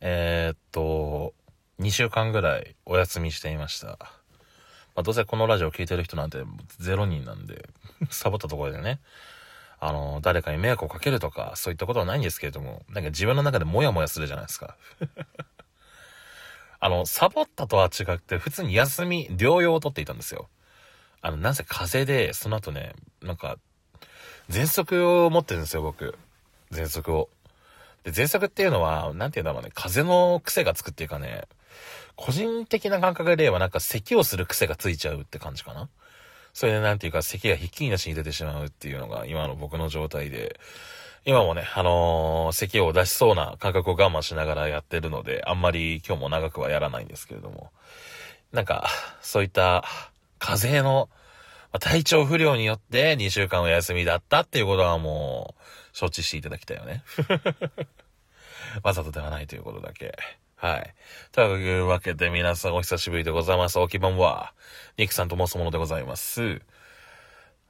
えー、っと、2週間ぐらいお休みしていました。まあ、どうせこのラジオ聞いてる人なんて0人なんで、サボったところでね、あの、誰かに迷惑をかけるとか、そういったことはないんですけれども、なんか自分の中でモヤモヤするじゃないですか。あの、サボったとは違って、普通に休み、療養をとっていたんですよ。あの、なぜ風邪で、その後ね、なんか、喘息を持ってるんですよ、僕。喘息を。で、喘息っていうのは、なんて言うんだろうね、風の癖がつくっていうかね、個人的な感覚で言えばなんか咳をする癖がついちゃうって感じかな。それでなんていうか咳がひっきりなしに出てしまうっていうのが今の僕の状態で、今もね、あのー、咳を出しそうな感覚を我慢しながらやってるので、あんまり今日も長くはやらないんですけれども、なんか、そういった風邪の体調不良によって2週間お休みだったっていうことはもう、承知していただきたいよね。わざとではないということだけ。はい。というわけで皆さんお久しぶりでございます。おきばんは、ニクさんと申すものでございます。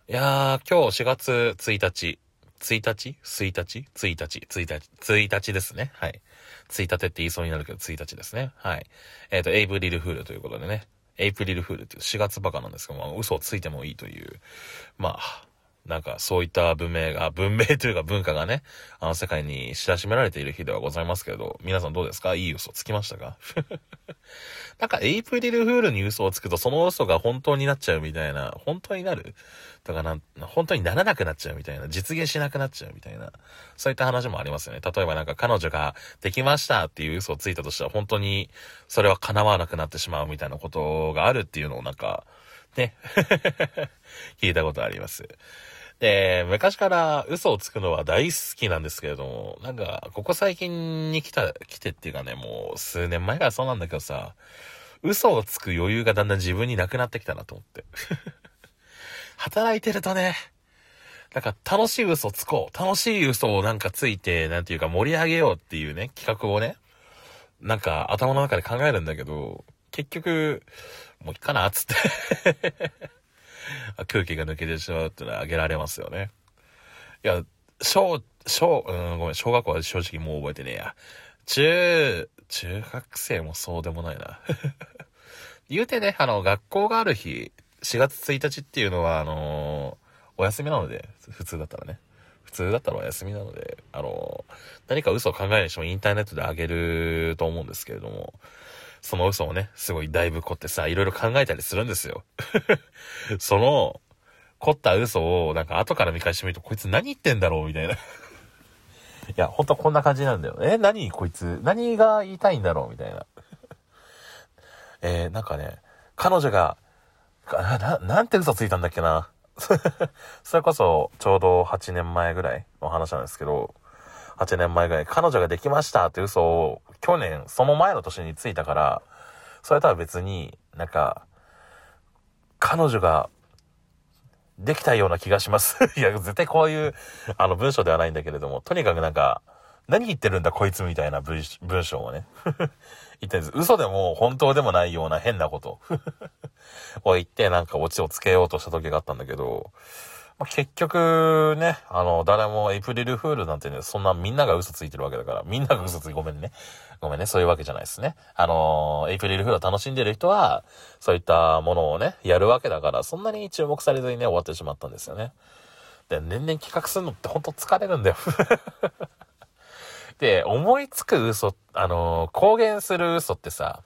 いやー、今日4月1日、1日 ?1 日 ?1 日 ?1 日 ?1 日ですね。はい。1日って言いそうになるけど、1日ですね。はい。えっ、ー、と、エイプリルフールということでね。エイプリルフールっていう4月バカなんですけど、まあ、嘘をついてもいいという、まあ、なんかそういった文明が、文明というか文化がね、あの世界に知らしめられている日ではございますけど、皆さんどうですか？いい嘘つきましたか？なんかエイプリルフールに嘘をつくとその嘘が本当になっちゃうみたいな、本当になる？とかなん、本当にならなくなっちゃうみたいな、実現しなくなっちゃうみたいな、そういった話もありますよね。例えばなんか彼女ができましたっていう嘘をついたとしたら本当にそれは叶わなくなってしまうみたいなことがあるっていうのをなんか、ね、聞いたことあります。で、昔から嘘をつくのは大好きなんですけれども、なんか、ここ最近に来た、来てっていうかね、もう数年前からそうなんだけどさ、嘘をつく余裕がだんだん自分になくなってきたなと思って。働いてるとね、なんか楽しい嘘つこう。楽しい嘘をなんかついて、なんていうか盛り上げようっていうね、企画をね、なんか頭の中で考えるんだけど、結局、もういいかな、つって 空気が抜けてしまうっていうのは挙げられますよね。いや、小、小、うん、ごめん、小学校は正直もう覚えてねえや。中、中学生もそうでもないな。言うてね、あの、学校がある日、4月1日っていうのは、あのー、お休みなので、普通だったらね。普通だったらお休みなので、あのー、何か嘘を考えない人もインターネットであげると思うんですけれども、その嘘をね、すごいだいぶ凝ってさ、いろいろ考えたりするんですよ。その、凝った嘘を、なんか後から見返してみると、こいつ何言ってんだろうみたいな。いや、ほんとこんな感じなんだよ。え、何こいつ、何が言いたいんだろうみたいな。えー、なんかね、彼女が、な、なんて嘘ついたんだっけな。それこそ、ちょうど8年前ぐらいの話なんですけど、8年前ぐらい、彼女ができましたって嘘を去年、その前の年についたから、それとは別に、なんか、彼女ができたような気がします。いや、絶対こういう、あの文章ではないんだけれども、とにかくなんか、何言ってるんだこいつみたいな文章をね。言ってんです。嘘でも本当でもないような変なこと を言ってなんかオチをつけようとした時があったんだけど、まあ、結局ね、あの、誰もエイプリルフールなんてね、そんなみんなが嘘ついてるわけだから、みんなが嘘ついてごめんね。ごめんね、そういうわけじゃないですね。あの、エイプリルフールを楽しんでる人は、そういったものをね、やるわけだから、そんなに注目されずにね、終わってしまったんですよね。で、年々企画するのってほんと疲れるんだよ。で、思いつく嘘、あの、公言する嘘ってさ、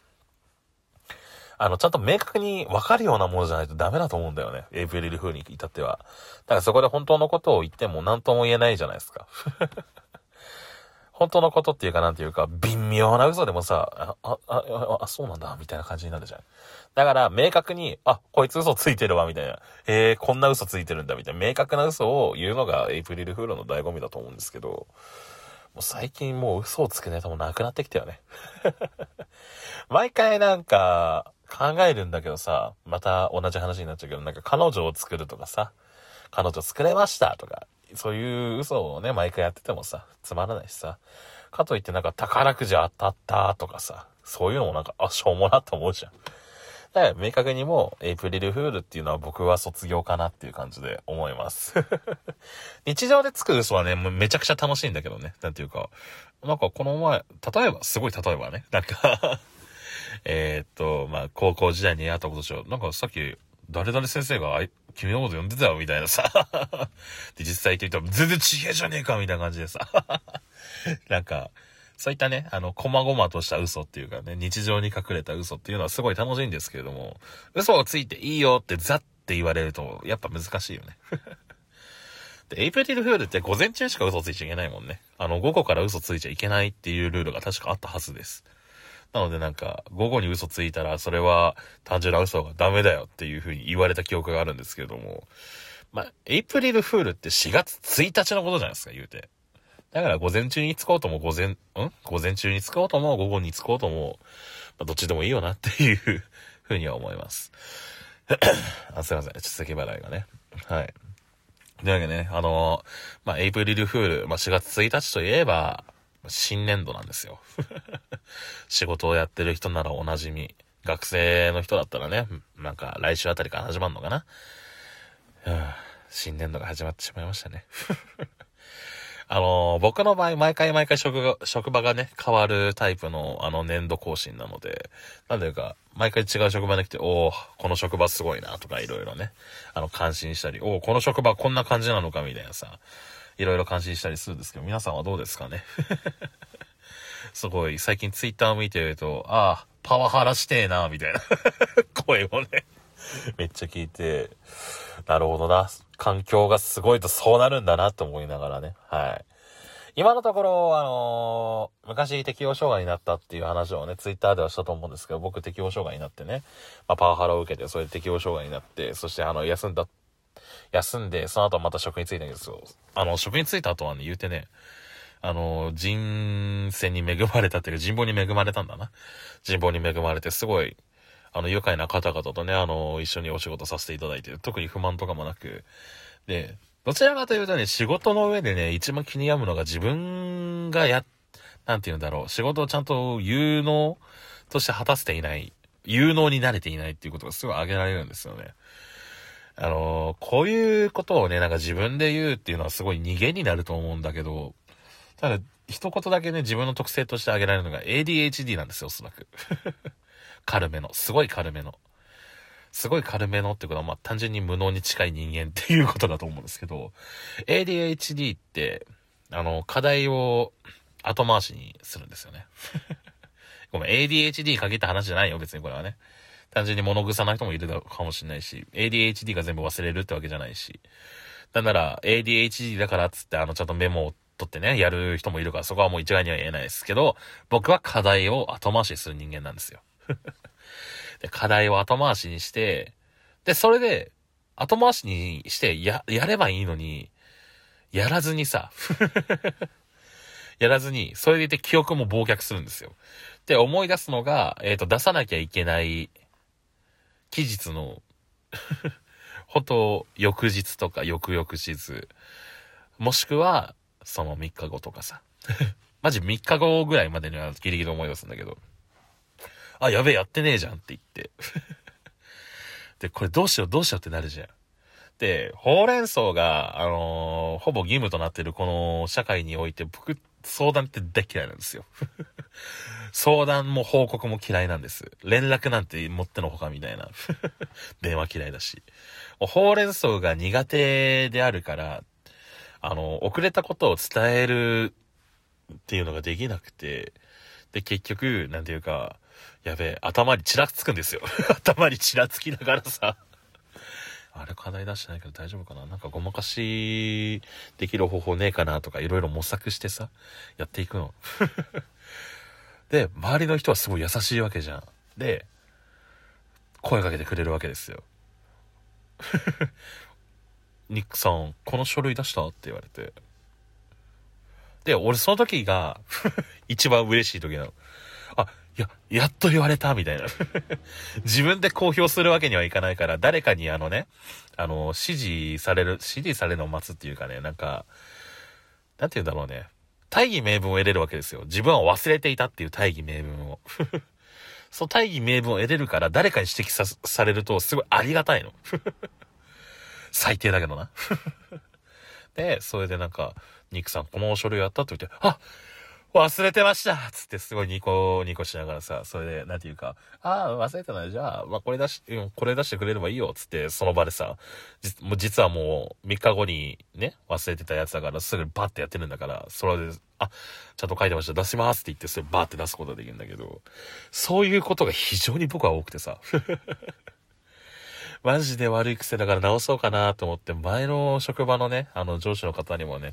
あの、ちゃんと明確に分かるようなものじゃないとダメだと思うんだよね。エイプリル風に至っては。だからそこで本当のことを言っても何とも言えないじゃないですか。本当のことっていうかなんていうか、微妙な嘘でもさ、あ、あ、あ、あ、そうなんだ、みたいな感じになるじゃん。だから、明確に、あ、こいつ嘘ついてるわ、みたいな。えー、こんな嘘ついてるんだ、みたいな。明確な嘘を言うのがエイプリルフールの醍醐味だと思うんですけど、もう最近もう嘘をつくネタもなくなってきたよね。毎回なんか、考えるんだけどさ、また同じ話になっちゃうけど、なんか彼女を作るとかさ、彼女作れましたとか、そういう嘘をね、毎回やっててもさ、つまらないしさ。かといってなんか宝くじ当たったとかさ、そういうのもなんか、あ、しょうもなと思うじゃん。だから明確にもエイプリルフールっていうのは僕は卒業かなっていう感じで思います。日常でつく嘘はね、めちゃくちゃ楽しいんだけどね。なんていうか、なんかこの前、例えば、すごい例えばね、なんかえっと、まあ、高校時代にやったことでしょ。なんかさっき、誰々先生が、君のこと呼んでたよ、みたいなさ。で、実際言ってみたら、全然違えじゃねえか、みたいな感じでさ。なんか、そういったね、あの、細々とした嘘っていうかね、日常に隠れた嘘っていうのはすごい楽しいんですけれども、嘘をついていいよってザって言われると、やっぱ難しいよね。で、エイプリルフールって午前中しか嘘ついちゃいけないもんね。あの、午後から嘘ついちゃいけないっていうルールが確かあったはずです。なのでなんか、午後に嘘ついたら、それは単純な嘘がダメだよっていう風に言われた記憶があるんですけれども、まあ、エイプリルフールって4月1日のことじゃないですか、言うて。だから午前中に着こうとも午前、ん？午前中に着こうとも午後に着こうとも、まあ、どっちでもいいよなっていう風には思います。あすいません。ちょっと咳払いがね。はい。というわけでね、あのー、まあ、エイプリルフール、まあ、4月1日といえば、新年度なんですよ。仕事をやってる人ならおなじみ。学生の人だったらね、なんか来週あたりから始まるのかな。新年度が始まってしまいましたね。あのー、僕の場合、毎回毎回職が、職場がね、変わるタイプの、あの、年度更新なので、なんていうか、毎回違う職場に来て、おおこの職場すごいな、とかいろいろね、あの、感心したり、おおこの職場こんな感じなのか、みたいなさ、いろいろ感心したりするんですけど、皆さんはどうですかね？すごい、最近ツイッター見てると、ああ、パワハラしてえな、みたいな 声をねめっちゃ聞いて、なるほどな。環境がすごいとそうなるんだなと思いながらね。はい。今のところ、あのー、昔適応障害になったっていう話をね、ツイッターではしたと思うんですけど、僕適応障害になってね、まあ、パワハラを受けて、それで適応障害になって、そしてあの、休んだ、休んで、その後また職に就いたんですよ。あの、職に就いた後はね、言うてね、あの、人選に恵まれたっていうか、人望に恵まれたんだな。人望に恵まれて、すごい、あの、愉快な方々とね、あの、一緒にお仕事させていただいて、特に不満とかもなく、で、どちらかというとね、仕事の上でね、一番気に病むのが自分がや、なんて言うんだろう、仕事をちゃんと有能として果たせていない、有能になれていないっていうことがすごい挙げられるんですよね。あのこういうことをね、なんか自分で言うっていうのはすごい逃げになると思うんだけど、ただ、一言だけね、自分の特性として挙げられるのが ADHD なんですよ、おそらく。軽めの。すごい軽めの。すごい軽めのってことは、まあ、単純に無能に近い人間っていうことだと思うんですけど、ADHD って、あの、課題を後回しにするんですよね。ごめん、ADHD 限った話じゃないよ、別にこれはね。単純に物臭な人もいるかもしれないし、ADHD が全部忘れるってわけじゃないし。なんなら、ADHD だからっつって、あの、ちゃんとメモを取ってね、やる人もいるから、そこはもう一概には言えないですけど、僕は課題を後回しする人間なんですよ。で、課題を後回しにして、で、それで、後回しにして、や、やればいいのに、やらずにさ、やらずに、それでいて記憶も忘却するんですよ。で、思い出すのが、えっ、ー、と、出さなきゃいけない期日の 本当、翌日とか翌々日、もしくは、その3日後とかさ。マジ3日後ぐらいまでにはギリギリ思い出すんだけど。あ、やべえ、やってねえじゃんって言って。で、これどうしようどうしようってなるじゃん。で、ほうれん草が、あのー、ほぼ義務となってるこの社会において、僕、相談って大嫌いなんですよ。相談も報告も嫌いなんです。連絡なんて持ってのほかみたいな。電話嫌いだし。ほうれん草が苦手であるから、あの、遅れたことを伝えるっていうのができなくて、で、結局、なんていうか、やべえ、頭にちらつくんですよ。頭にちらつきながらさ、あれ課題出してないけど大丈夫かな？なんかごまかしできる方法ねえかなとかいろいろ模索してさ、やっていくの。で、周りの人はすごい優しいわけじゃん。で、声かけてくれるわけですよ。ニックさん、この書類出した？って言われて。で、俺その時が 一番嬉しい時なの。あ、いや、やっと言われたみたいな 自分で公表するわけにはいかないから、誰かにあのね、あの、指示される、指示されるのを待つっていうかね、なんか、なんて言うんだろうね。大義名分を得れるわけですよ。自分は忘れていたっていう大義名分を。その大義名分を得れるから、誰かに指摘さ、されると、すごいありがたいの。最低だけどな。で、それでなんか、ニックさん、この書類やったって言って、あ忘れてましたつってすごいニコニコしながらさ、それで、なんていうか、ああ、忘れてない。じゃあ、まあ、これ出し、うん、これ出してくれればいいよ。つって、その場でさ、じ、もう実はもう、3日後にね、忘れてたやつだから、すぐバッてやってるんだから、それで、あ、ちゃんと書いてました。出しますって言って、それバーって出すことができるんだけど、そういうことが非常に僕は多くてさ。マジで悪い癖だから直そうかなと思って、前の職場のね、あの上司の方にもね、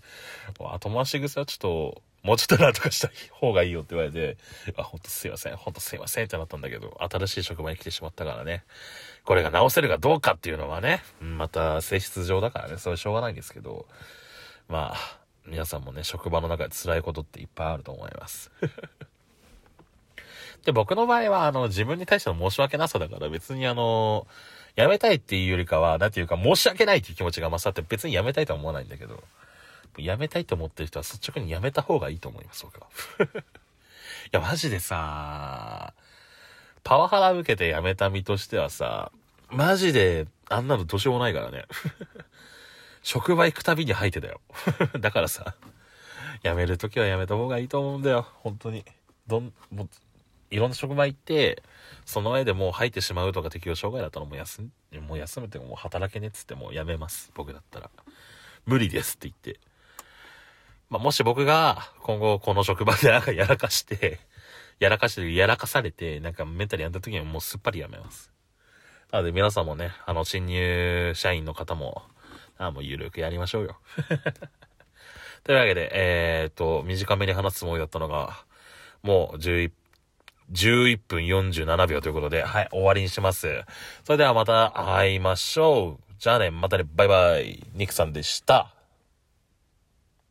後回し癖はちょっと、もうちょっとなんとかした方がいいよって言われて、あ、ほんとすいません、ほんとすいませんってなったんだけど、新しい職場に来てしまったからね、これが直せるかどうかっていうのはね、また性質上だからね、それしょうがないんですけど、まあ、皆さんもね、職場の中で辛いことっていっぱいあると思います。で、僕の場合は、あの、自分に対しての申し訳なさだから別にあの、やめたいっていうよりかは、なんていうか、申し訳ないっていう気持ちが勝って別にやめたいとは思わないんだけど、やめたいと思ってる人は率直にやめた方がいいと思います、僕は。いや、マジでさ、パワハラ受けて辞めた身としてはさ、マジで、あんなのどうしようもないからね。職場行くたびに吐いてたよ。だからさ、辞めるときは辞めた方がいいと思うんだよ。本当に。どん、もう、いろんな職場行って、その上でもう入ってしまうとか適応障害だったらもう休ん、もう休むってもう働けねっつってもうやめます。僕だったら。無理ですって言って。まあ、もし僕が今後この職場でなんかやらかして、やらかして、やらかされて、なんかメンタルやった時にはもうすっぱりやめます。なので皆さんもね、あの新入社員の方も、あもうゆるくやりましょうよ。というわけで、えー、っと、短めに話すつもりだったのが、もう11 11分47秒ということで、はい、終わりにします。それではまた会いましょう。じゃあね、またね、バイバイ。ニクさんでした。